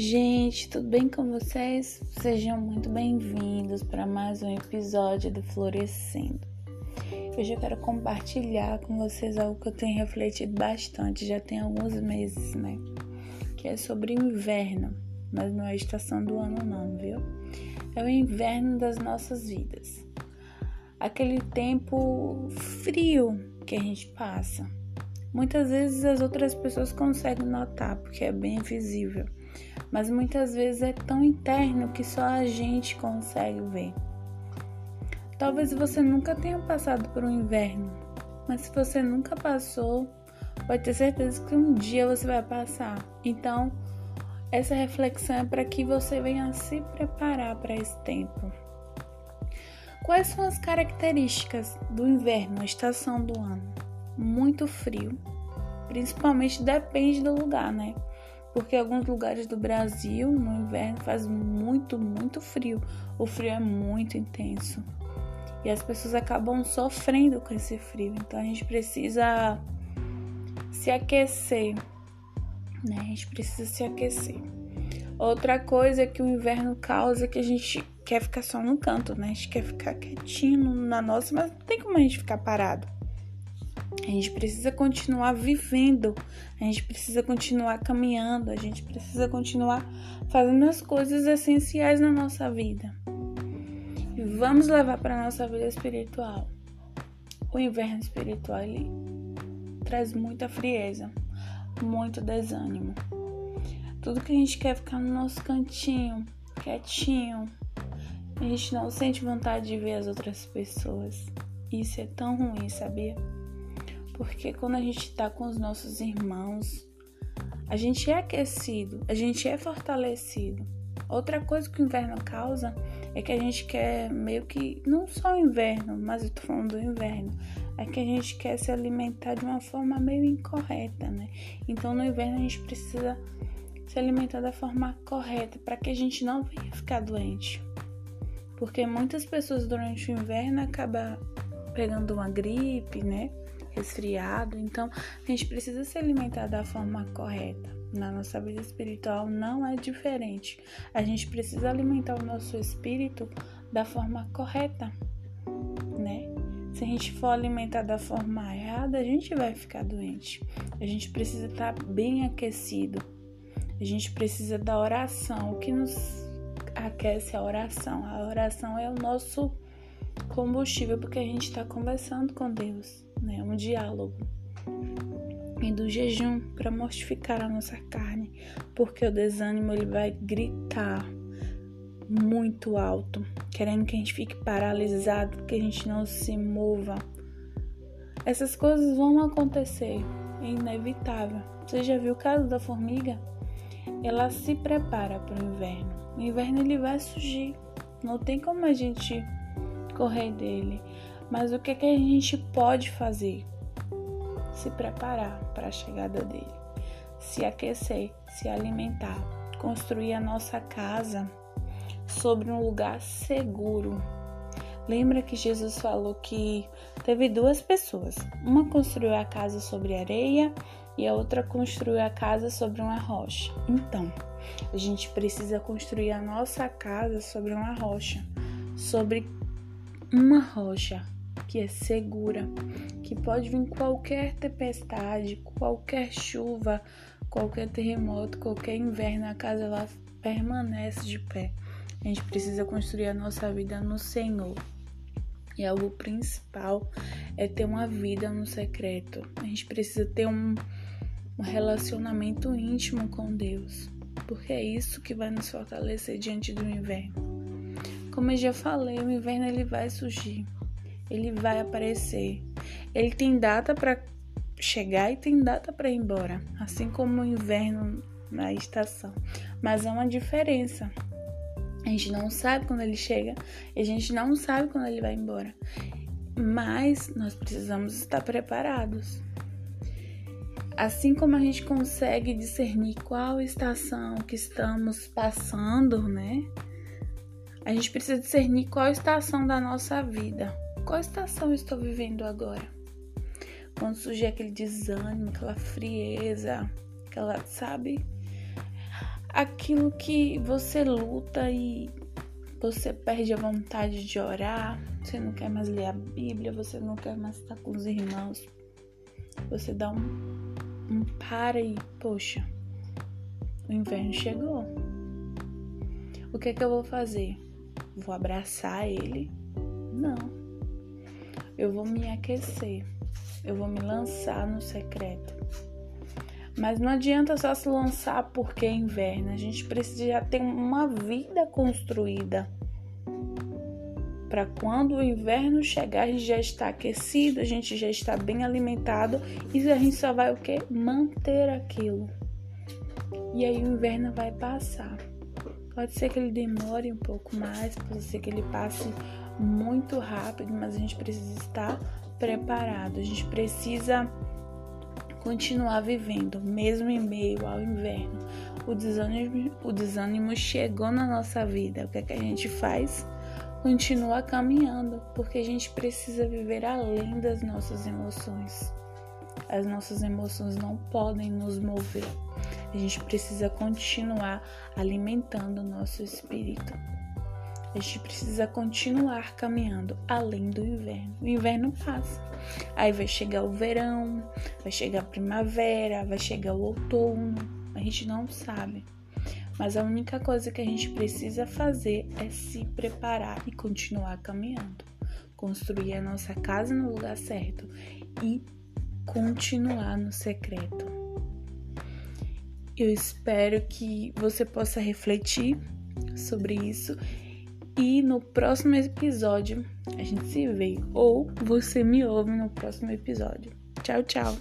gente, tudo bem com vocês? Sejam muito bem-vindos para mais um episódio do Florescendo. Hoje eu quero compartilhar com vocês algo que eu tenho refletido bastante, já tem alguns meses, né? Que é sobre inverno, mas não é a estação do ano, não, viu? É o inverno das nossas vidas. Aquele tempo frio que a gente passa. Muitas vezes as outras pessoas conseguem notar, porque é bem visível mas muitas vezes é tão interno que só a gente consegue ver. Talvez você nunca tenha passado por um inverno, mas se você nunca passou, pode ter certeza que um dia você vai passar. Então, essa reflexão é para que você venha se preparar para esse tempo. Quais são as características do inverno, a estação do ano? Muito frio, principalmente depende do lugar, né? Porque alguns lugares do Brasil no inverno faz muito, muito frio. O frio é muito intenso e as pessoas acabam sofrendo com esse frio. Então a gente precisa se aquecer, né? A gente precisa se aquecer. Outra coisa que o inverno causa é que a gente quer ficar só no canto, né? A gente quer ficar quietinho na nossa, mas não tem como a gente ficar parado. A gente precisa continuar vivendo, a gente precisa continuar caminhando, a gente precisa continuar fazendo as coisas essenciais na nossa vida. E vamos levar para nossa vida espiritual. O inverno espiritual ele traz muita frieza, muito desânimo. Tudo que a gente quer ficar no nosso cantinho, quietinho. A gente não sente vontade de ver as outras pessoas. Isso é tão ruim, sabia? Porque quando a gente está com os nossos irmãos, a gente é aquecido, a gente é fortalecido. Outra coisa que o inverno causa é que a gente quer meio que, não só o inverno, mas eu tô falando do inverno, é que a gente quer se alimentar de uma forma meio incorreta, né? Então no inverno a gente precisa se alimentar da forma correta para que a gente não venha ficar doente. Porque muitas pessoas durante o inverno acabam pegando uma gripe, né? Resfriado. Então, a gente precisa se alimentar da forma correta. Na nossa vida espiritual não é diferente. A gente precisa alimentar o nosso espírito da forma correta, né? Se a gente for alimentar da forma errada, a gente vai ficar doente. A gente precisa estar bem aquecido. A gente precisa da oração. O que nos aquece é a oração. A oração é o nosso combustível porque a gente está conversando com Deus né, um diálogo. E do jejum para mortificar a nossa carne, porque o desânimo ele vai gritar muito alto, querendo que a gente fique paralisado, que a gente não se mova. Essas coisas vão acontecer, é inevitável. Você já viu o caso da formiga? Ela se prepara para o inverno. O inverno ele vai surgir. Não tem como a gente correr dele. Mas o que, que a gente pode fazer? Se preparar para a chegada dele, se aquecer, se alimentar, construir a nossa casa sobre um lugar seguro. Lembra que Jesus falou que teve duas pessoas. Uma construiu a casa sobre areia e a outra construiu a casa sobre uma rocha. Então, a gente precisa construir a nossa casa sobre uma rocha, sobre uma rocha que é segura, que pode vir qualquer tempestade, qualquer chuva, qualquer terremoto, qualquer inverno, a casa ela permanece de pé. A gente precisa construir a nossa vida no Senhor. E algo principal é ter uma vida no secreto. A gente precisa ter um, um relacionamento íntimo com Deus, porque é isso que vai nos fortalecer diante do inverno. Como eu já falei, o inverno ele vai surgir ele vai aparecer. Ele tem data para chegar e tem data para ir embora, assim como o inverno na estação. Mas há uma diferença. A gente não sabe quando ele chega e a gente não sabe quando ele vai embora. Mas nós precisamos estar preparados. Assim como a gente consegue discernir qual estação que estamos passando, né? A gente precisa discernir qual estação da nossa vida qual estação estou vivendo agora? Quando surgir aquele desânimo, aquela frieza, aquela, sabe? aquilo que você luta e você perde a vontade de orar, você não quer mais ler a Bíblia, você não quer mais estar com os irmãos. Você dá um, um para e, poxa, o inverno chegou. O que é que eu vou fazer? Vou abraçar ele? Não. Eu vou me aquecer. Eu vou me lançar no secreto. Mas não adianta só se lançar porque é inverno. A gente precisa já ter uma vida construída. Para quando o inverno chegar, a gente já está aquecido, a gente já está bem alimentado e a gente só vai o que? Manter aquilo. E aí o inverno vai passar. Pode ser que ele demore um pouco mais, pode ser que ele passe muito rápido, mas a gente precisa estar preparado. A gente precisa continuar vivendo, mesmo em meio ao inverno. O desânimo, o desânimo chegou na nossa vida. O que, é que a gente faz? Continua caminhando, porque a gente precisa viver além das nossas emoções. As nossas emoções não podem nos mover. A gente precisa continuar alimentando o nosso espírito. A gente precisa continuar caminhando além do inverno. O inverno passa. Aí vai chegar o verão, vai chegar a primavera, vai chegar o outono. A gente não sabe. Mas a única coisa que a gente precisa fazer é se preparar e continuar caminhando. Construir a nossa casa no lugar certo e continuar no secreto. Eu espero que você possa refletir sobre isso e no próximo episódio a gente se vê ou você me ouve no próximo episódio. Tchau, tchau.